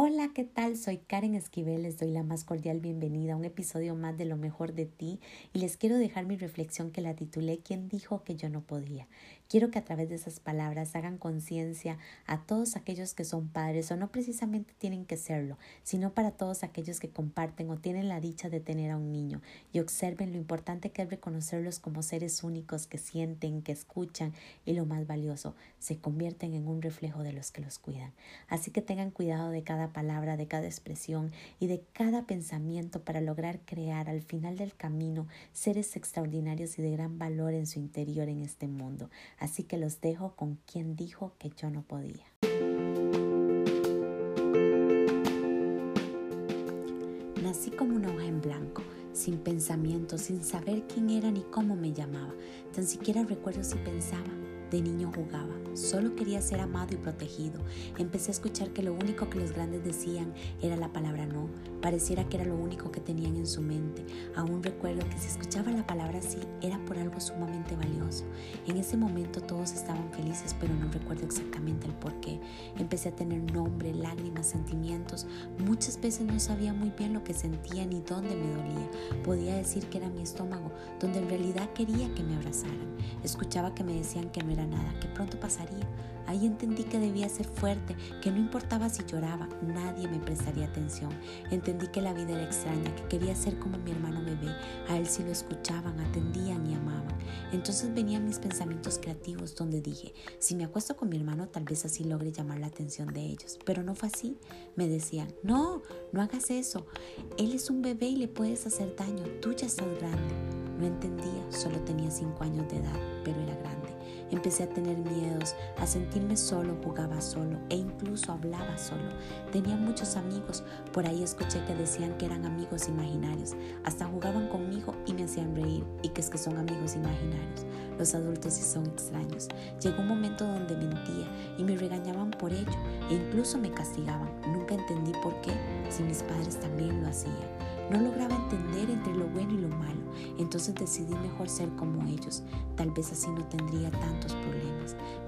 Hola, ¿qué tal? Soy Karen Esquivel, les doy la más cordial bienvenida a un episodio más de Lo mejor de ti y les quiero dejar mi reflexión que la titulé ¿Quién dijo que yo no podía? Quiero que a través de esas palabras hagan conciencia a todos aquellos que son padres o no precisamente tienen que serlo, sino para todos aquellos que comparten o tienen la dicha de tener a un niño y observen lo importante que es reconocerlos como seres únicos que sienten, que escuchan y lo más valioso, se convierten en un reflejo de los que los cuidan. Así que tengan cuidado de cada palabra, de cada expresión y de cada pensamiento para lograr crear al final del camino seres extraordinarios y de gran valor en su interior en este mundo. Así que los dejo con quien dijo que yo no podía. Nací como una hoja en blanco, sin pensamiento, sin saber quién era ni cómo me llamaba. Tan siquiera recuerdo si pensaba. De niño jugaba, solo quería ser amado y protegido. Empecé a escuchar que lo único que los grandes decían era la palabra no. Pareciera que era lo único que tenían en su mente. Aún recuerdo que si escuchaba la palabra sí era por algo sumamente valioso. En ese momento todos estaban felices, pero no recuerdo exactamente el por qué. Empecé a tener nombre, lágrimas, sentimientos. Muchas veces no sabía muy bien lo que sentía ni dónde me dolía. Podía decir que era mi estómago, donde en realidad quería que me abrazaran. Escuchaba que me decían que no era nada, que pronto pasaría. Ahí entendí que debía ser fuerte, que no importaba si lloraba, nadie me prestaría atención. Entendí que la vida era extraña, que quería ser como mi hermano bebé. A él sí lo escuchaban, atendían y amaban. Entonces venían mis pensamientos creativos donde dije, si me acuesto con mi hermano tal vez así logre llamar la atención de ellos. Pero no fue así. Me decían, no, no hagas eso. Él es un bebé y le puedes hacer daño. Tú ya estás grande. No entendía, solo tenía cinco años de edad, pero era grande. Empecé a tener miedos, a sentirme solo, jugaba solo e incluso hablaba solo. Tenía muchos amigos, por ahí escuché que decían que eran amigos imaginarios. Hasta jugaban conmigo y me hacían reír y que es que son amigos imaginarios. Los adultos sí son extraños. Llegó un momento donde mentía y me regañaban por ello e incluso me castigaban. Nunca entendí por qué, si mis padres también lo hacían. No lograba entender entre lo bueno y lo malo, entonces decidí mejor ser como ellos. Tal vez así no tendría tantos problemas.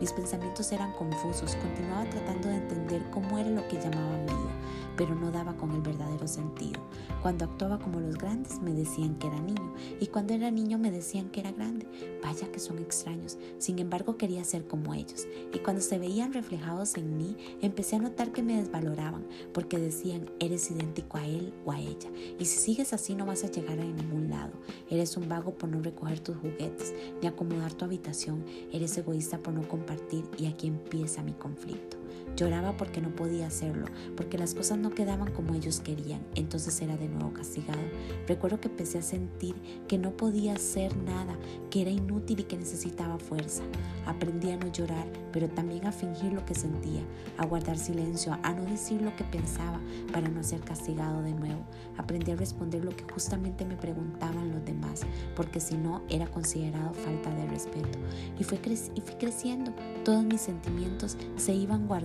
Mis pensamientos eran confusos, continuaba tratando de entender cómo era lo que llamaban vida, pero no daba con el verdadero sentido. Cuando actuaba como los grandes me decían que era niño y cuando era niño me decían que era grande. Vaya que son extraños. Sin embargo quería ser como ellos y cuando se veían reflejados en mí empecé a notar que me desvaloraban porque decían eres idéntico a él o a ella y si sigues así no vas a llegar a ningún lado. Eres un vago por no recoger tus juguetes ni acomodar tu habitación. Eres egoísta por no compartir y aquí empieza mi conflicto. Lloraba porque no podía hacerlo, porque las cosas no quedaban como ellos querían, entonces era de nuevo castigado. Recuerdo que empecé a sentir que no podía hacer nada, que era inútil y que necesitaba fuerza. Aprendí a no llorar, pero también a fingir lo que sentía, a guardar silencio, a no decir lo que pensaba para no ser castigado de nuevo. Aprendí a responder lo que justamente me preguntaban los demás, porque si no era considerado falta de respeto. Y, fue y fui creciendo, todos mis sentimientos se iban guardando,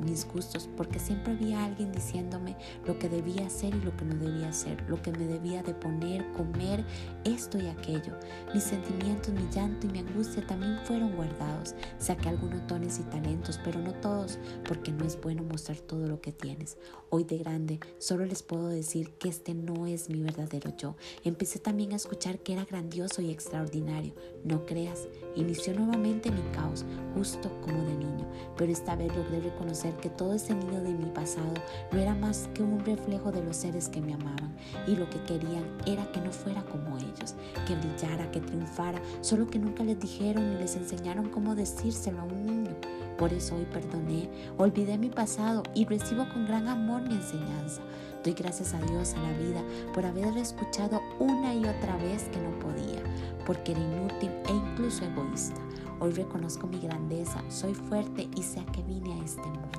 mis gustos, porque siempre había alguien diciéndome lo que debía hacer y lo que no debía hacer, lo que me debía de poner, comer, esto y aquello. Mis sentimientos, mi llanto y mi angustia también fueron guardados. Saqué algunos dones y talentos, pero no todos, porque no es bueno mostrar todo lo que tienes. Hoy de grande, solo les puedo decir que este no es mi verdadero yo. Empecé también a escuchar que era grandioso y extraordinario. No creas, inició nuevamente mi caos, justo como de niño, pero esta vez logré reconocer que todo ese niño de mi pasado no era más que un reflejo de los seres que me amaban y lo que querían era que no fuera como ellos, que brillara, que triunfara, solo que nunca les dijeron ni les enseñaron cómo decírselo a un niño. Por eso hoy perdoné, olvidé mi pasado y recibo con gran amor mi enseñanza. Doy gracias a Dios, a la vida, por haber escuchado una y otra vez que no podía, porque era inútil e incluso egoísta. Hoy reconozco mi grandeza, soy fuerte y sé a qué vine a este mundo.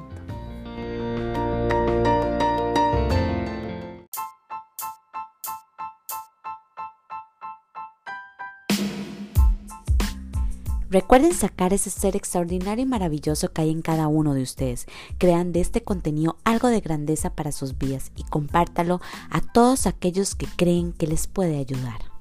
Recuerden sacar ese ser extraordinario y maravilloso que hay en cada uno de ustedes. Crean de este contenido algo de grandeza para sus vidas y compártalo a todos aquellos que creen que les puede ayudar.